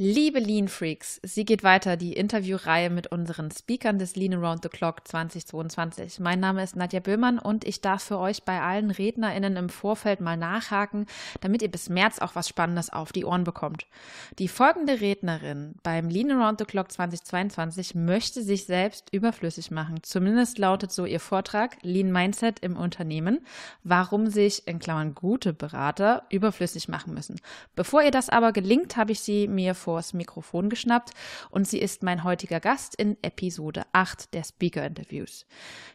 Liebe Lean Freaks, sie geht weiter, die Interviewreihe mit unseren Speakern des Lean Around the Clock 2022. Mein Name ist Nadja Böhmann und ich darf für euch bei allen RednerInnen im Vorfeld mal nachhaken, damit ihr bis März auch was Spannendes auf die Ohren bekommt. Die folgende Rednerin beim Lean Around the Clock 2022 möchte sich selbst überflüssig machen. Zumindest lautet so ihr Vortrag Lean Mindset im Unternehmen, warum sich in Klammern gute Berater überflüssig machen müssen. Bevor ihr das aber gelingt, habe ich sie mir vors Mikrofon geschnappt und sie ist mein heutiger Gast in Episode 8 der Speaker Interviews.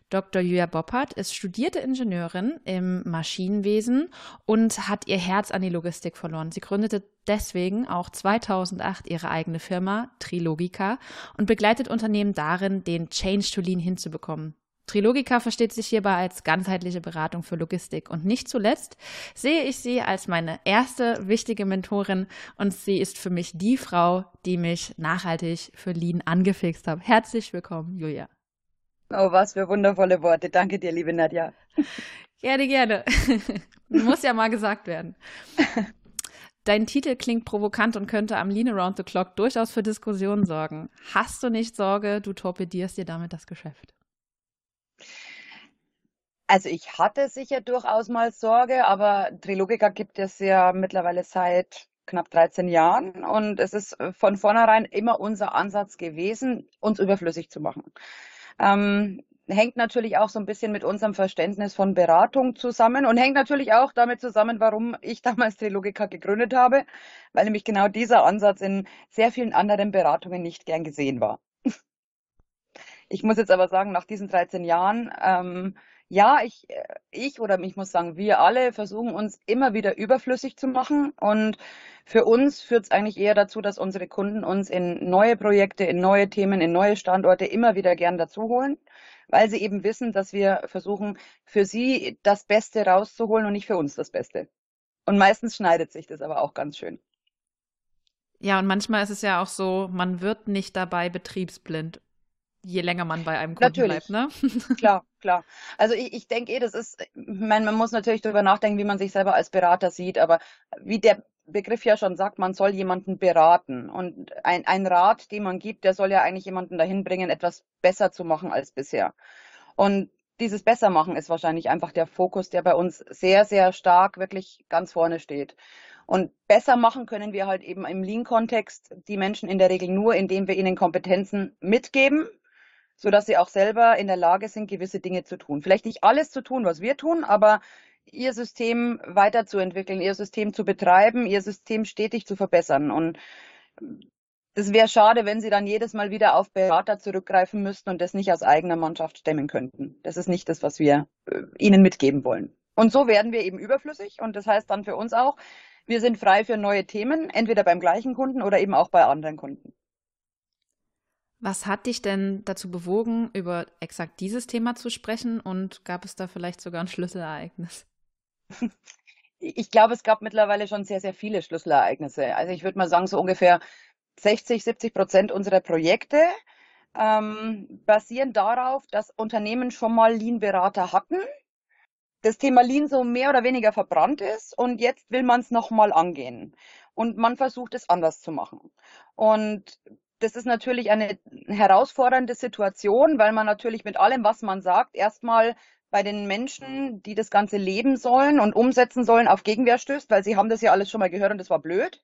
Dr. Julia Boppert ist studierte Ingenieurin im Maschinenwesen und hat ihr Herz an die Logistik verloren. Sie gründete deswegen auch 2008 ihre eigene Firma Trilogica und begleitet Unternehmen darin, den Change to Lean hinzubekommen. Trilogica versteht sich hierbei als ganzheitliche Beratung für Logistik. Und nicht zuletzt sehe ich sie als meine erste wichtige Mentorin und sie ist für mich die Frau, die mich nachhaltig für Lean angefixt hat. Herzlich willkommen, Julia. Oh, was für wundervolle Worte. Danke dir, liebe Nadja. Gerne, gerne. Muss ja mal gesagt werden. Dein Titel klingt provokant und könnte am Lean Around the Clock durchaus für Diskussionen sorgen. Hast du nicht Sorge, du torpedierst dir damit das Geschäft? Also ich hatte sicher durchaus mal Sorge, aber Trilogica gibt es ja mittlerweile seit knapp 13 Jahren und es ist äh, von vornherein immer unser Ansatz gewesen, uns überflüssig zu machen. Ähm, hängt natürlich auch so ein bisschen mit unserem Verständnis von Beratung zusammen und hängt natürlich auch damit zusammen, warum ich damals Trilogica gegründet habe, weil nämlich genau dieser Ansatz in sehr vielen anderen Beratungen nicht gern gesehen war. Ich muss jetzt aber sagen, nach diesen 13 Jahren ähm, ja, ich, äh, ich oder ich muss sagen, wir alle versuchen uns immer wieder überflüssig zu machen. Und für uns führt es eigentlich eher dazu, dass unsere Kunden uns in neue Projekte, in neue Themen, in neue Standorte immer wieder gern dazuholen, weil sie eben wissen, dass wir versuchen, für sie das Beste rauszuholen und nicht für uns das Beste. Und meistens schneidet sich das aber auch ganz schön. Ja, und manchmal ist es ja auch so, man wird nicht dabei betriebsblind je länger man bei einem Kunden natürlich. bleibt, ne? klar, klar. Also ich, ich denke eh, das ist, ich meine, man muss natürlich darüber nachdenken, wie man sich selber als Berater sieht, aber wie der Begriff ja schon sagt, man soll jemanden beraten. Und ein, ein Rat, den man gibt, der soll ja eigentlich jemanden dahin bringen, etwas besser zu machen als bisher. Und dieses Bessermachen ist wahrscheinlich einfach der Fokus, der bei uns sehr, sehr stark wirklich ganz vorne steht. Und besser machen können wir halt eben im Lean-Kontext die Menschen in der Regel nur, indem wir ihnen Kompetenzen mitgeben, sodass sie auch selber in der Lage sind, gewisse Dinge zu tun. Vielleicht nicht alles zu tun, was wir tun, aber ihr System weiterzuentwickeln, ihr System zu betreiben, ihr System stetig zu verbessern. Und es wäre schade, wenn sie dann jedes Mal wieder auf Berater zurückgreifen müssten und das nicht aus eigener Mannschaft stemmen könnten. Das ist nicht das, was wir äh, ihnen mitgeben wollen. Und so werden wir eben überflüssig und das heißt dann für uns auch, wir sind frei für neue Themen, entweder beim gleichen Kunden oder eben auch bei anderen Kunden. Was hat dich denn dazu bewogen, über exakt dieses Thema zu sprechen und gab es da vielleicht sogar ein Schlüsselereignis? Ich glaube, es gab mittlerweile schon sehr, sehr viele Schlüsselereignisse. Also ich würde mal sagen, so ungefähr 60, 70 Prozent unserer Projekte ähm, basieren darauf, dass Unternehmen schon mal Lean-Berater hatten, das Thema Lean so mehr oder weniger verbrannt ist und jetzt will man es nochmal angehen. Und man versucht es anders zu machen. Und das ist natürlich eine herausfordernde Situation, weil man natürlich mit allem, was man sagt, erstmal bei den Menschen, die das Ganze leben sollen und umsetzen sollen, auf Gegenwehr stößt, weil sie haben das ja alles schon mal gehört und das war blöd.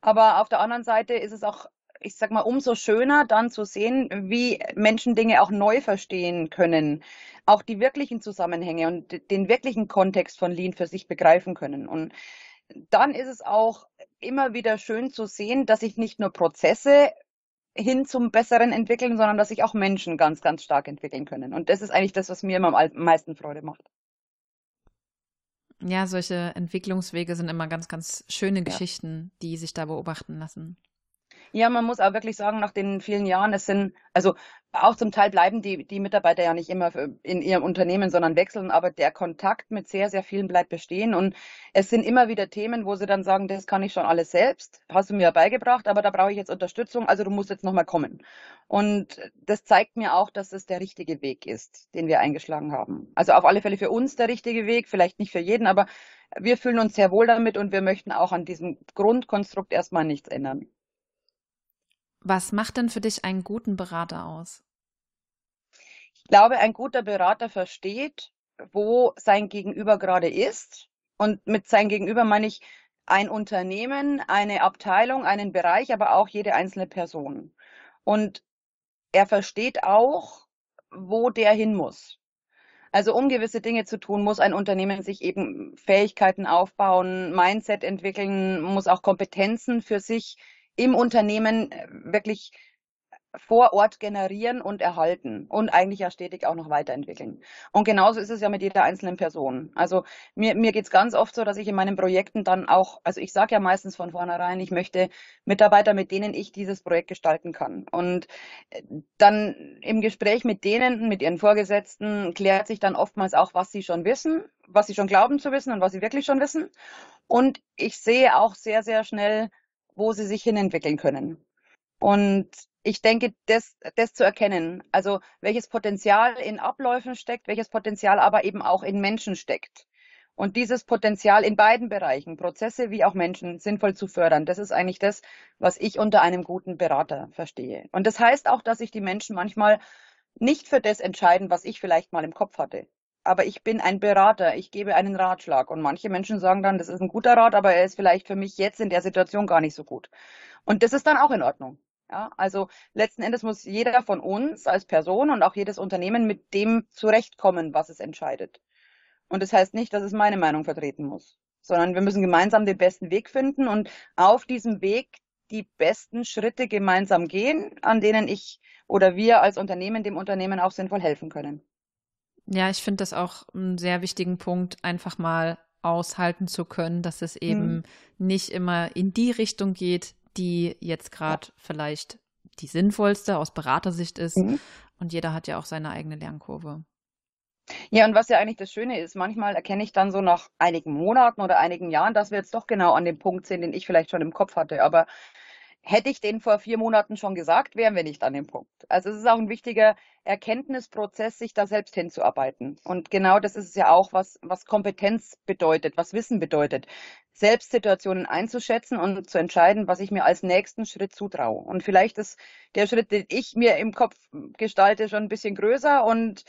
Aber auf der anderen Seite ist es auch, ich sag mal, umso schöner dann zu sehen, wie Menschen Dinge auch neu verstehen können, auch die wirklichen Zusammenhänge und den wirklichen Kontext von Lean für sich begreifen können. Und dann ist es auch immer wieder schön zu sehen, dass sich nicht nur Prozesse hin zum Besseren entwickeln, sondern dass sich auch Menschen ganz, ganz stark entwickeln können. Und das ist eigentlich das, was mir immer am meisten Freude macht. Ja, solche Entwicklungswege sind immer ganz, ganz schöne ja. Geschichten, die sich da beobachten lassen. Ja, man muss auch wirklich sagen, nach den vielen Jahren, es sind, also auch zum Teil bleiben die, die Mitarbeiter ja nicht immer in ihrem Unternehmen, sondern wechseln, aber der Kontakt mit sehr, sehr vielen bleibt bestehen. Und es sind immer wieder Themen, wo sie dann sagen, das kann ich schon alles selbst, hast du mir beigebracht, aber da brauche ich jetzt Unterstützung, also du musst jetzt nochmal kommen. Und das zeigt mir auch, dass es der richtige Weg ist, den wir eingeschlagen haben. Also auf alle Fälle für uns der richtige Weg, vielleicht nicht für jeden, aber wir fühlen uns sehr wohl damit und wir möchten auch an diesem Grundkonstrukt erstmal nichts ändern. Was macht denn für dich einen guten Berater aus? Ich glaube, ein guter Berater versteht, wo sein Gegenüber gerade ist. Und mit sein Gegenüber meine ich ein Unternehmen, eine Abteilung, einen Bereich, aber auch jede einzelne Person. Und er versteht auch, wo der hin muss. Also um gewisse Dinge zu tun, muss ein Unternehmen sich eben Fähigkeiten aufbauen, Mindset entwickeln, muss auch Kompetenzen für sich im Unternehmen äh, wirklich vor Ort generieren und erhalten und eigentlich ja stetig auch noch weiterentwickeln. Und genauso ist es ja mit jeder einzelnen Person. Also mir, mir geht's ganz oft so, dass ich in meinen Projekten dann auch, also ich sage ja meistens von vornherein, ich möchte Mitarbeiter, mit denen ich dieses Projekt gestalten kann. Und äh, dann im Gespräch mit denen, mit ihren Vorgesetzten, klärt sich dann oftmals auch, was sie schon wissen, was sie schon glauben zu wissen und was sie wirklich schon wissen. Und ich sehe auch sehr, sehr schnell, wo sie sich hinentwickeln können. Und ich denke, das, das zu erkennen, also welches Potenzial in Abläufen steckt, welches Potenzial aber eben auch in Menschen steckt. Und dieses Potenzial in beiden Bereichen, Prozesse wie auch Menschen, sinnvoll zu fördern, das ist eigentlich das, was ich unter einem guten Berater verstehe. Und das heißt auch, dass sich die Menschen manchmal nicht für das entscheiden, was ich vielleicht mal im Kopf hatte. Aber ich bin ein Berater, ich gebe einen Ratschlag. Und manche Menschen sagen dann, das ist ein guter Rat, aber er ist vielleicht für mich jetzt in der Situation gar nicht so gut. Und das ist dann auch in Ordnung. Ja, also letzten Endes muss jeder von uns als Person und auch jedes Unternehmen mit dem zurechtkommen, was es entscheidet. Und das heißt nicht, dass es meine Meinung vertreten muss, sondern wir müssen gemeinsam den besten Weg finden und auf diesem Weg die besten Schritte gemeinsam gehen, an denen ich oder wir als Unternehmen dem Unternehmen auch sinnvoll helfen können. Ja, ich finde das auch einen sehr wichtigen Punkt, einfach mal aushalten zu können, dass es eben mhm. nicht immer in die Richtung geht, die jetzt gerade ja. vielleicht die sinnvollste aus Beratersicht ist. Mhm. Und jeder hat ja auch seine eigene Lernkurve. Ja, und was ja eigentlich das Schöne ist, manchmal erkenne ich dann so nach einigen Monaten oder einigen Jahren, dass wir jetzt doch genau an dem Punkt sind, den ich vielleicht schon im Kopf hatte. Aber Hätte ich den vor vier Monaten schon gesagt, wären wir nicht an dem Punkt. Also es ist auch ein wichtiger Erkenntnisprozess, sich da selbst hinzuarbeiten. Und genau das ist es ja auch, was, was Kompetenz bedeutet, was Wissen bedeutet. Selbstsituationen einzuschätzen und zu entscheiden, was ich mir als nächsten Schritt zutraue. Und vielleicht ist der Schritt, den ich mir im Kopf gestalte, schon ein bisschen größer und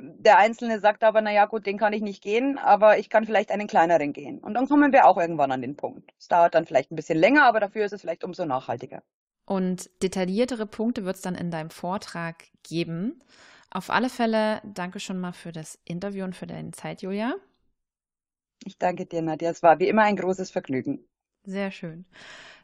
der Einzelne sagt aber, na ja, gut, den kann ich nicht gehen, aber ich kann vielleicht einen kleineren gehen. Und dann kommen wir auch irgendwann an den Punkt. Es dauert dann vielleicht ein bisschen länger, aber dafür ist es vielleicht umso nachhaltiger. Und detailliertere Punkte wird es dann in deinem Vortrag geben. Auf alle Fälle danke schon mal für das Interview und für deine Zeit, Julia. Ich danke dir, Nadja. Es war wie immer ein großes Vergnügen. Sehr schön.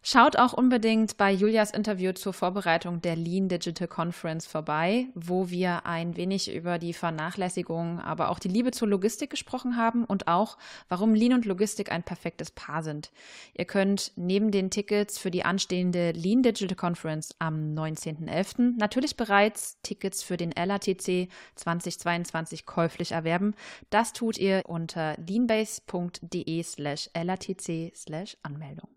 Schaut auch unbedingt bei Julias Interview zur Vorbereitung der Lean Digital Conference vorbei, wo wir ein wenig über die Vernachlässigung, aber auch die Liebe zur Logistik gesprochen haben und auch, warum Lean und Logistik ein perfektes Paar sind. Ihr könnt neben den Tickets für die anstehende Lean Digital Conference am 19.11. natürlich bereits Tickets für den LATC 2022 käuflich erwerben. Das tut ihr unter leanbase.de slash LATC slash Anmeldung.